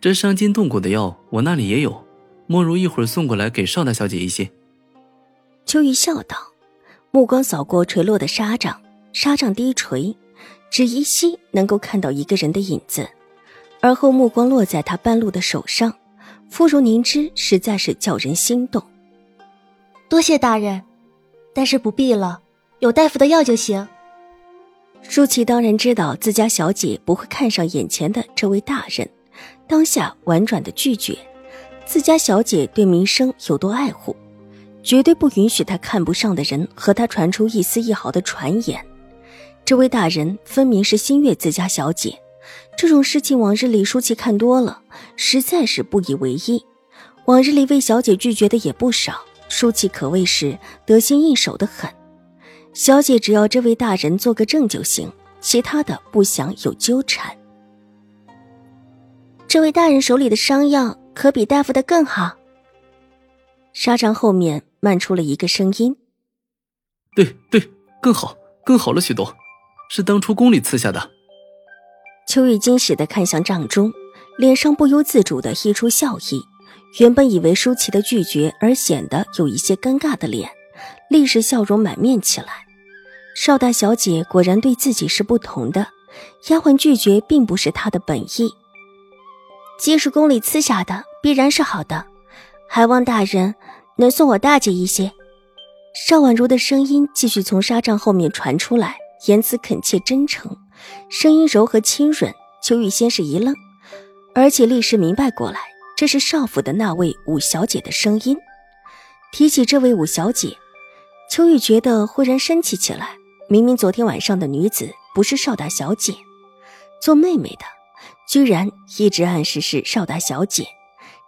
这伤筋动骨的药，我那里也有，莫如一会儿送过来给邵大小姐一些。秋玉笑道，目光扫过垂落的纱帐，纱帐低垂，只依稀能够看到一个人的影子。而后目光落在他半路的手上，肤如凝脂，实在是叫人心动。多谢大人，但是不必了，有大夫的药就行。舒淇当然知道自家小姐不会看上眼前的这位大人。当下婉转的拒绝，自家小姐对名声有多爱护，绝对不允许她看不上的人和她传出一丝一毫的传言。这位大人分明是心悦自家小姐，这种事情往日里舒淇看多了，实在是不以为意。往日里为小姐拒绝的也不少，舒淇可谓是得心应手的很。小姐只要这位大人做个证就行，其他的不想有纠缠。这位大人手里的伤药可比大夫的更好。纱帐后面漫出了一个声音：“对对，更好，更好了许多，是当初宫里赐下的。”秋玉惊喜的看向帐中，脸上不由自主的溢出笑意。原本以为舒淇的拒绝而显得有一些尴尬的脸，立时笑容满面起来。邵大小姐果然对自己是不同的，丫鬟拒绝并不是她的本意。既是宫里赐下的，必然是好的，还望大人能送我大姐一些。邵婉如的声音继续从纱帐后面传出来，言辞恳切真诚，声音柔和清润。秋雨先是一愣，而且立时明白过来，这是少府的那位五小姐的声音。提起这位五小姐，秋雨觉得忽然生气起来。明明昨天晚上的女子不是邵大小姐，做妹妹的。居然一直暗示是邵大小姐，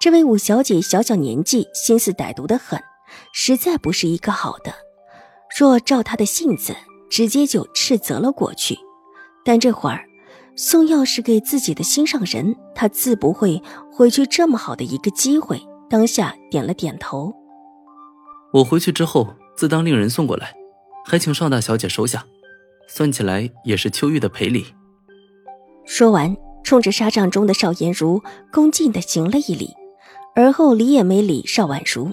这位五小姐小小年纪，心思歹毒的很，实在不是一个好的。若照她的性子，直接就斥责了过去。但这会儿送钥匙给自己的心上人，她自不会回去这么好的一个机会。当下点了点头。我回去之后，自当令人送过来，还请邵大小姐收下，算起来也是秋玉的赔礼。说完。冲着纱帐中的邵颜如恭敬地行了一礼，而后理也没理邵婉如，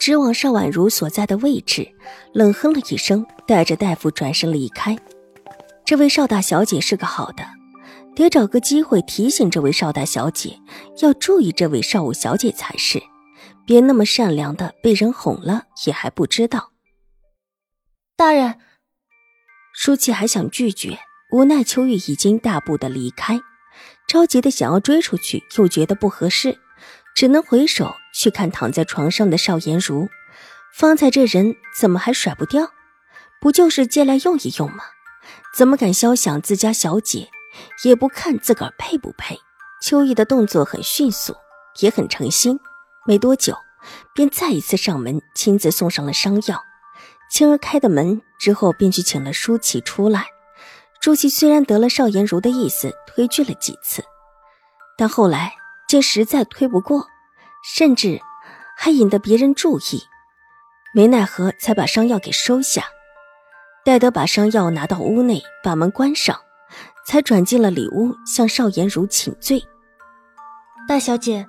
直往邵婉如所在的位置，冷哼了一声，带着大夫转身离开。这位邵大小姐是个好的，得找个机会提醒这位邵大小姐要注意这位邵五小姐才是，别那么善良的被人哄了也还不知道。大人，舒淇还想拒绝，无奈秋玉已经大步的离开。着急的想要追出去，又觉得不合适，只能回首去看躺在床上的邵颜如。方才这人怎么还甩不掉？不就是借来用一用吗？怎么敢肖想自家小姐？也不看自个儿配不配。秋意的动作很迅速，也很诚心。没多久，便再一次上门，亲自送上了伤药。青儿开的门之后，便去请了舒淇出来。朱熹虽然得了邵颜如的意思，推拒了几次，但后来见实在推不过，甚至还引得别人注意，没奈何才把伤药给收下。待得把伤药拿到屋内，把门关上，才转进了里屋，向邵颜如请罪：“大小姐，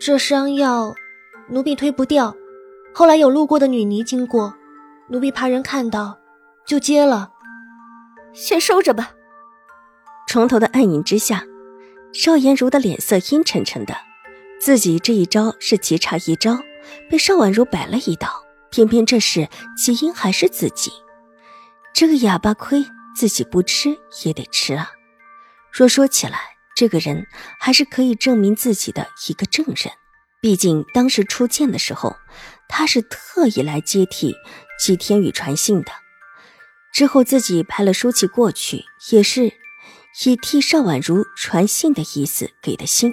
这伤药奴婢推不掉，后来有路过的女尼经过，奴婢怕人看到，就接了。”先收着吧。床头的暗影之下，邵颜如的脸色阴沉沉的。自己这一招是棋差一招，被邵婉如摆了一道，偏偏这事起因还是自己。这个哑巴亏自己不吃也得吃啊！若说起来，这个人还是可以证明自己的一个证人。毕竟当时出剑的时候，他是特意来接替季天宇传信的。之后自己派了书契过去，也是以替邵婉如传信的意思给的信。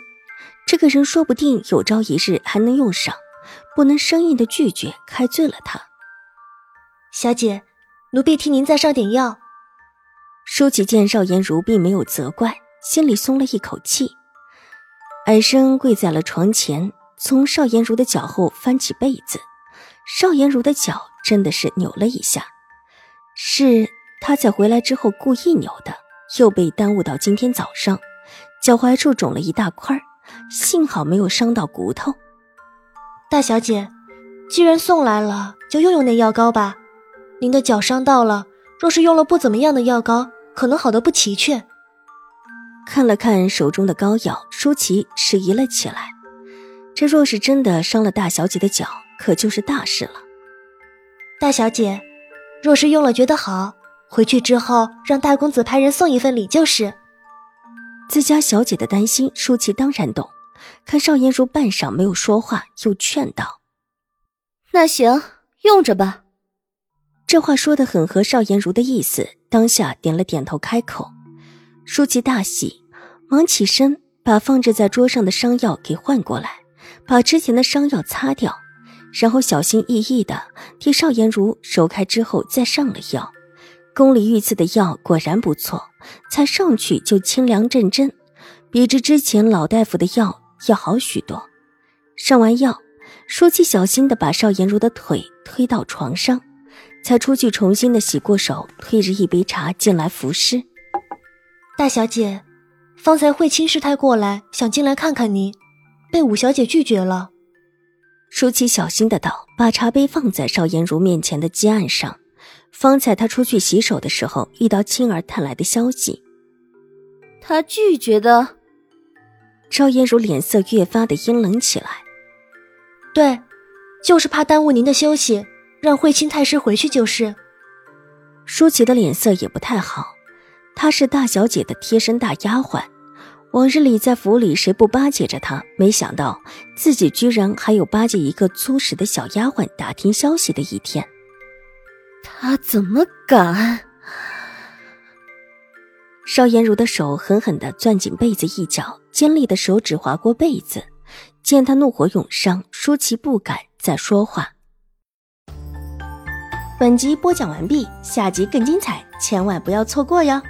这个人说不定有朝一日还能用上，不能生硬的拒绝，开罪了他。小姐，奴婢替您再上点药。舒淇见邵颜如并没有责怪，心里松了一口气，矮身跪在了床前，从邵颜如的脚后翻起被子。邵颜如的脚真的是扭了一下，是他在回来之后故意扭的，又被耽误到今天早上，脚踝处肿了一大块，幸好没有伤到骨头。大小姐，既然送来了，就用用那药膏吧。您的脚伤到了，若是用了不怎么样的药膏，可能好的不齐全。看了看手中的膏药，舒淇迟疑了起来。这若是真的伤了大小姐的脚，可就是大事了。大小姐，若是用了觉得好，回去之后让大公子派人送一份礼就是。自家小姐的担心，舒淇当然懂。看邵颜如半晌没有说话，又劝道：“那行，用着吧。”这话说的很合邵颜如的意思，当下点了点头，开口。舒淇大喜，忙起身把放置在桌上的伤药给换过来，把之前的伤药擦掉，然后小心翼翼的替邵颜如揉开之后再上了药。宫里御赐的药果然不错，才上去就清凉阵阵，比之之前老大夫的药要好许多。上完药，舒淇小心的把邵颜如的腿推到床上。才出去重新的洗过手，推着一杯茶进来服侍。大小姐，方才慧清师太过来想进来看看您，被五小姐拒绝了。舒淇小心的道，把茶杯放在邵颜如面前的几案上。方才她出去洗手的时候，遇到青儿探来的消息。她拒绝的。邵颜如脸色越发的阴冷起来。对，就是怕耽误您的休息。让慧清太师回去就是。舒淇的脸色也不太好，她是大小姐的贴身大丫鬟，往日里在府里谁不巴结着他？没想到自己居然还有巴结一个粗使的小丫鬟打听消息的一天。他怎么敢？邵颜如的手狠狠地攥紧被子一角，尖利的手指划过被子，见他怒火涌上，舒淇不敢再说话。本集播讲完毕，下集更精彩，千万不要错过哟。